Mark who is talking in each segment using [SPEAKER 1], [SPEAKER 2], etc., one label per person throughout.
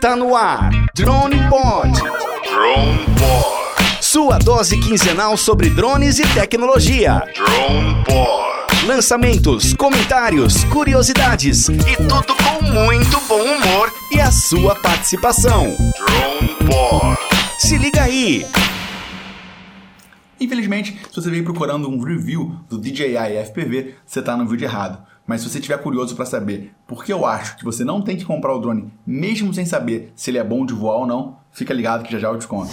[SPEAKER 1] Tá no ar, Drone Pod.
[SPEAKER 2] Drone Pod.
[SPEAKER 1] Sua dose quinzenal sobre drones e tecnologia.
[SPEAKER 2] Drone Pod.
[SPEAKER 1] Lançamentos, comentários, curiosidades e tudo com muito bom humor e a sua participação.
[SPEAKER 2] Drone Pod.
[SPEAKER 1] Se liga aí!
[SPEAKER 3] Infelizmente, se você veio procurando um review do DJI FPV, você está no vídeo errado. Mas se você estiver curioso para saber por que eu acho que você não tem que comprar o drone, mesmo sem saber se ele é bom de voar ou não, fica ligado que já já eu te conto.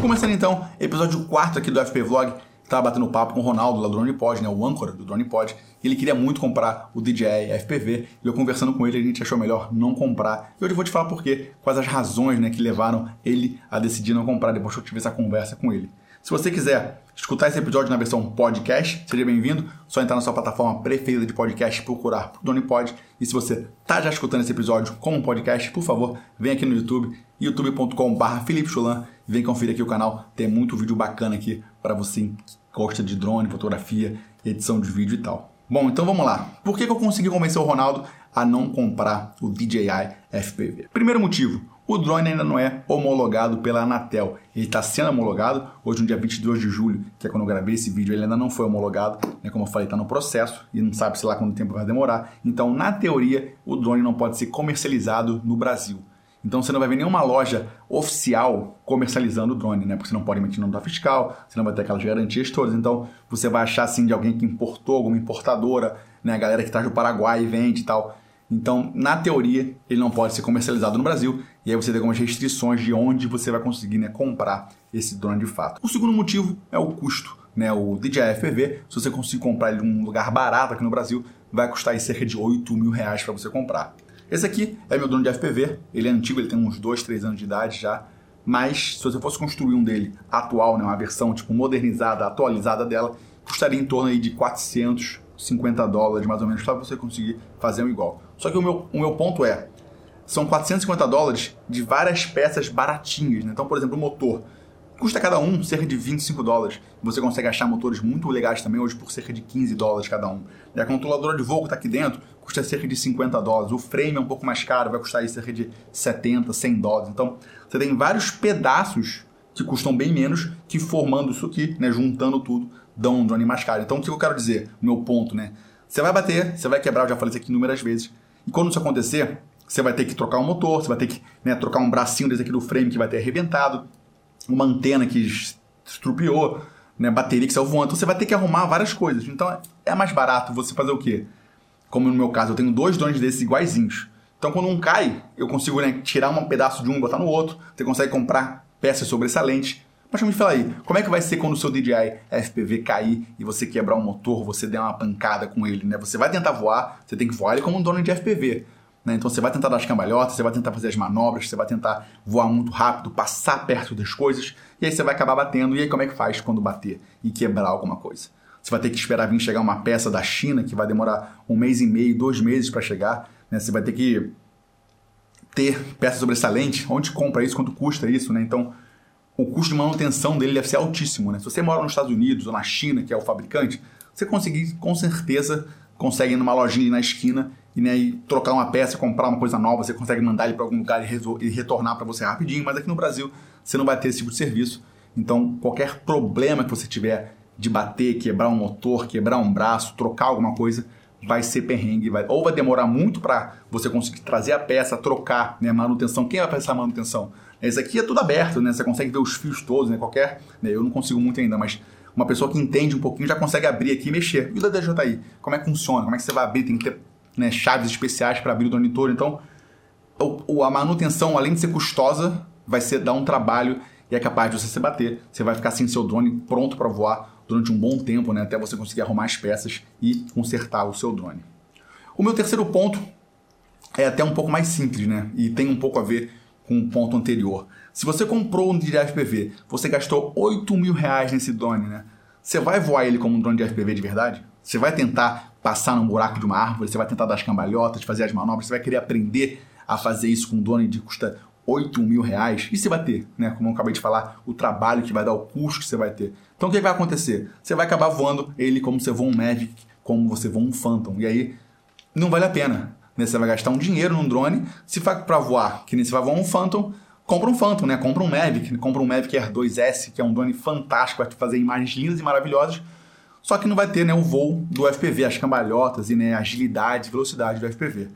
[SPEAKER 3] Começando então, episódio 4 aqui do FP Vlog. Tava batendo papo com o Ronaldo lá do Drone Pod, né, o âncora do Drone Pod. Ele queria muito comprar o DJI FPV e eu conversando com ele a gente achou melhor não comprar. E hoje eu vou te falar por quê, quais as razões né, que levaram ele a decidir não comprar depois que eu tive essa conversa com ele. Se você quiser escutar esse episódio na versão podcast, seja bem-vindo. Só entrar na sua plataforma preferida de podcast procurar por Drone Pod. E se você tá já escutando esse episódio como podcast, por favor, vem aqui no YouTube, youtube.com.br Felipe Chulan vem conferir aqui o canal. Tem muito vídeo bacana aqui para você que gosta de drone, fotografia, edição de vídeo e tal. Bom, então vamos lá. Por que, que eu consegui convencer o Ronaldo a não comprar o DJI FPV? Primeiro motivo, o drone ainda não é homologado pela Anatel. Ele está sendo homologado, hoje no dia 22 de julho, que é quando eu gravei esse vídeo, ele ainda não foi homologado, né? como eu falei, está no processo e não sabe se lá quanto tempo vai demorar. Então, na teoria, o drone não pode ser comercializado no Brasil. Então você não vai ver nenhuma loja oficial comercializando o drone, né? Porque você não pode emitir nota fiscal, você não vai ter aquelas garantias todas. Então você vai achar assim de alguém que importou, alguma importadora, né? A galera que traz do Paraguai e vende e tal. Então, na teoria, ele não pode ser comercializado no Brasil, e aí você tem algumas restrições de onde você vai conseguir né, comprar esse drone de fato. O segundo motivo é o custo. Né, o DJI FPV, se você conseguir comprar ele em um lugar barato aqui no Brasil, vai custar aí cerca de 8 mil reais para você comprar. Esse aqui é meu drone de FPV, ele é antigo, ele tem uns 2, 3 anos de idade já, mas se você fosse construir um dele atual, né, uma versão tipo modernizada, atualizada dela, custaria em torno aí de 450 dólares mais ou menos para você conseguir fazer um igual. Só que o meu, o meu ponto é, são 450 dólares de várias peças baratinhas. Né? Então, por exemplo, o motor custa cada um cerca de 25 dólares. Você consegue achar motores muito legais também hoje por cerca de 15 dólares cada um. E a controladora de voo que está aqui dentro custa cerca de 50 dólares. O frame é um pouco mais caro, vai custar aí cerca de 70, 100 dólares. Então, você tem vários pedaços que custam bem menos, que formando isso aqui, né, juntando tudo, dão um drone mais caro. Então, o que eu quero dizer? O meu ponto, né? Você vai bater, você vai quebrar, eu já falei isso aqui inúmeras vezes. E quando isso acontecer, você vai ter que trocar um motor, você vai ter que né, trocar um bracinho desse aqui do frame que vai ter arrebentado, uma antena que estrupiou, né, bateria que saiu voando. Então você vai ter que arrumar várias coisas. Então é mais barato você fazer o quê? Como no meu caso, eu tenho dois drones desses iguaizinhos. Então quando um cai, eu consigo né, tirar um pedaço de um e botar no outro. Você consegue comprar peças sobressalentes. Mas me fala aí, como é que vai ser quando o seu DJI FPV cair e você quebrar um motor, você der uma pancada com ele, né? Você vai tentar voar, você tem que voar ele como um drone de FPV. Né? Então você vai tentar dar as cambalhotas, você vai tentar fazer as manobras, você vai tentar voar muito rápido, passar perto das coisas, e aí você vai acabar batendo. E aí como é que faz quando bater e quebrar alguma coisa? Você vai ter que esperar vir chegar uma peça da China que vai demorar um mês e meio, dois meses para chegar. Né? Você vai ter que ter peça sobressalente. Onde compra isso? Quanto custa isso? Né? Então o custo de manutenção dele deve ser altíssimo. Né? Se você mora nos Estados Unidos ou na China, que é o fabricante, você conseguir, com certeza, consegue ir numa lojinha na esquina e, né, e trocar uma peça, comprar uma coisa nova, você consegue mandar ele para algum lugar e, e retornar para você rapidinho, mas aqui no Brasil você não vai ter esse tipo de serviço. Então, qualquer problema que você tiver de bater, quebrar um motor, quebrar um braço, trocar alguma coisa, vai ser perrengue, vai, ou vai demorar muito para você conseguir trazer a peça, trocar, né, manutenção. Quem vai fazer essa manutenção? Esse aqui é tudo aberto, né? Você consegue ver os fios todos, né? Qualquer, né? eu não consigo muito ainda, mas uma pessoa que entende um pouquinho já consegue abrir aqui e mexer. E o da DJI, como é que funciona? Como é que você vai abrir? Tem que ter né, chaves especiais para abrir o todo. Então, o, a manutenção, além de ser custosa, vai ser dar um trabalho e é capaz de você se bater. Você vai ficar sem seu drone pronto para voar durante um bom tempo, né, até você conseguir arrumar as peças e consertar o seu drone. O meu terceiro ponto é até um pouco mais simples, né? E tem um pouco a ver com o ponto anterior. Se você comprou um de FPV, você gastou 8 mil reais nesse drone, né? Você vai voar ele como um drone de FPV de verdade? Você vai tentar passar num buraco de uma árvore, você vai tentar dar as cambalhotas, fazer as manobras, você vai querer aprender a fazer isso com um drone de custa 8 mil reais. E se bater, né? Como eu acabei de falar, o trabalho que vai dar, o custo que você vai ter. Então o que vai acontecer? Você vai acabar voando ele como você voa um Mavic, como você voa um Phantom. E aí não vale a pena. né? Você vai gastar um dinheiro num drone. Se for para voar, que nem você vai voar um Phantom, compra um Phantom, né? Compra um Mavic, compra um Mavic Air 2S, que é um drone fantástico, vai fazer imagens lindas e maravilhosas. Só que não vai ter né, o voo do FPV, as cambalhotas e né, a agilidade, velocidade do FPV.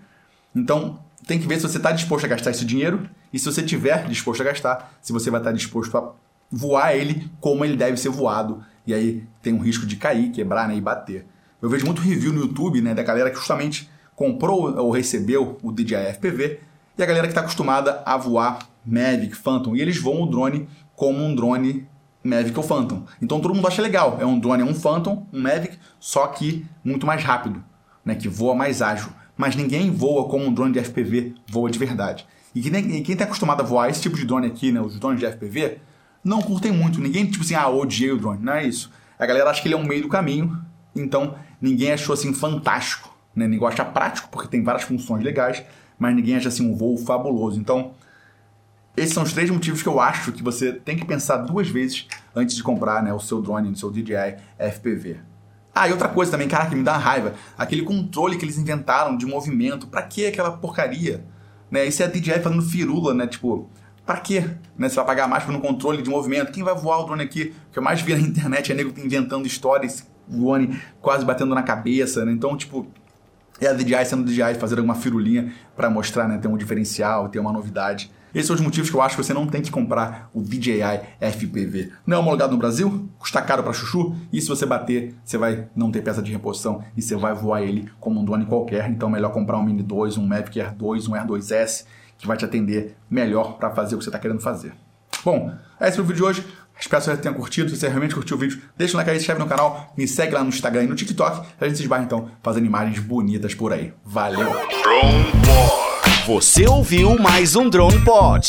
[SPEAKER 3] Então, tem que ver se você está disposto a gastar esse dinheiro e se você tiver disposto a gastar, se você vai estar disposto a voar ele como ele deve ser voado. E aí tem um risco de cair, quebrar né, e bater. Eu vejo muito review no YouTube né, da galera que justamente comprou ou recebeu o DJI FPV e a galera que está acostumada a voar Mavic, Phantom. E eles voam o drone como um drone Mavic ou Phantom. Então todo mundo acha legal. É um drone, é um Phantom, um Mavic, só que muito mais rápido, né, que voa mais ágil mas ninguém voa como um drone de FPV voa de verdade. E quem está acostumado a voar esse tipo de drone aqui, né, os drones de FPV, não curtem muito. Ninguém, tipo assim, ah, odiei o drone. Não é isso. A galera acha que ele é um meio do caminho, então ninguém achou assim fantástico. Né? Ninguém acha prático, porque tem várias funções legais, mas ninguém acha assim um voo fabuloso. Então, esses são os três motivos que eu acho que você tem que pensar duas vezes antes de comprar né, o seu drone, o seu DJI FPV. Ah, e outra coisa também, cara, que me dá raiva. Aquele controle que eles inventaram de movimento. Pra que aquela porcaria? Né? Isso é a DJI fazendo firula, né? Tipo, pra quê? Né? Você vai pagar mais por um controle de movimento. Quem vai voar o drone aqui? O que eu mais vi na internet é nego inventando histórias, drone quase batendo na cabeça, né? Então, tipo, é a DJI sendo DJI fazer alguma firulinha para mostrar, né? Ter um diferencial, ter uma novidade. Esses são os motivos que eu acho que você não tem que comprar o DJI FPV. Não é homologado no Brasil, custa caro para chuchu, e se você bater, você vai não ter peça de reposição e você vai voar ele como um drone qualquer. Então é melhor comprar um Mini 2, um Mavic Air 2, um Air 2S, que vai te atender melhor para fazer o que você está querendo fazer. Bom, é esse o vídeo de hoje. Espero que você tenha curtido. Se você realmente curtiu o vídeo, deixa um like aí, se inscreve no canal, me segue lá no Instagram e no TikTok. A gente se esbarra então fazendo imagens bonitas por aí. Valeu!
[SPEAKER 2] Drone Pod.
[SPEAKER 1] Você ouviu mais um
[SPEAKER 2] Drone Pod.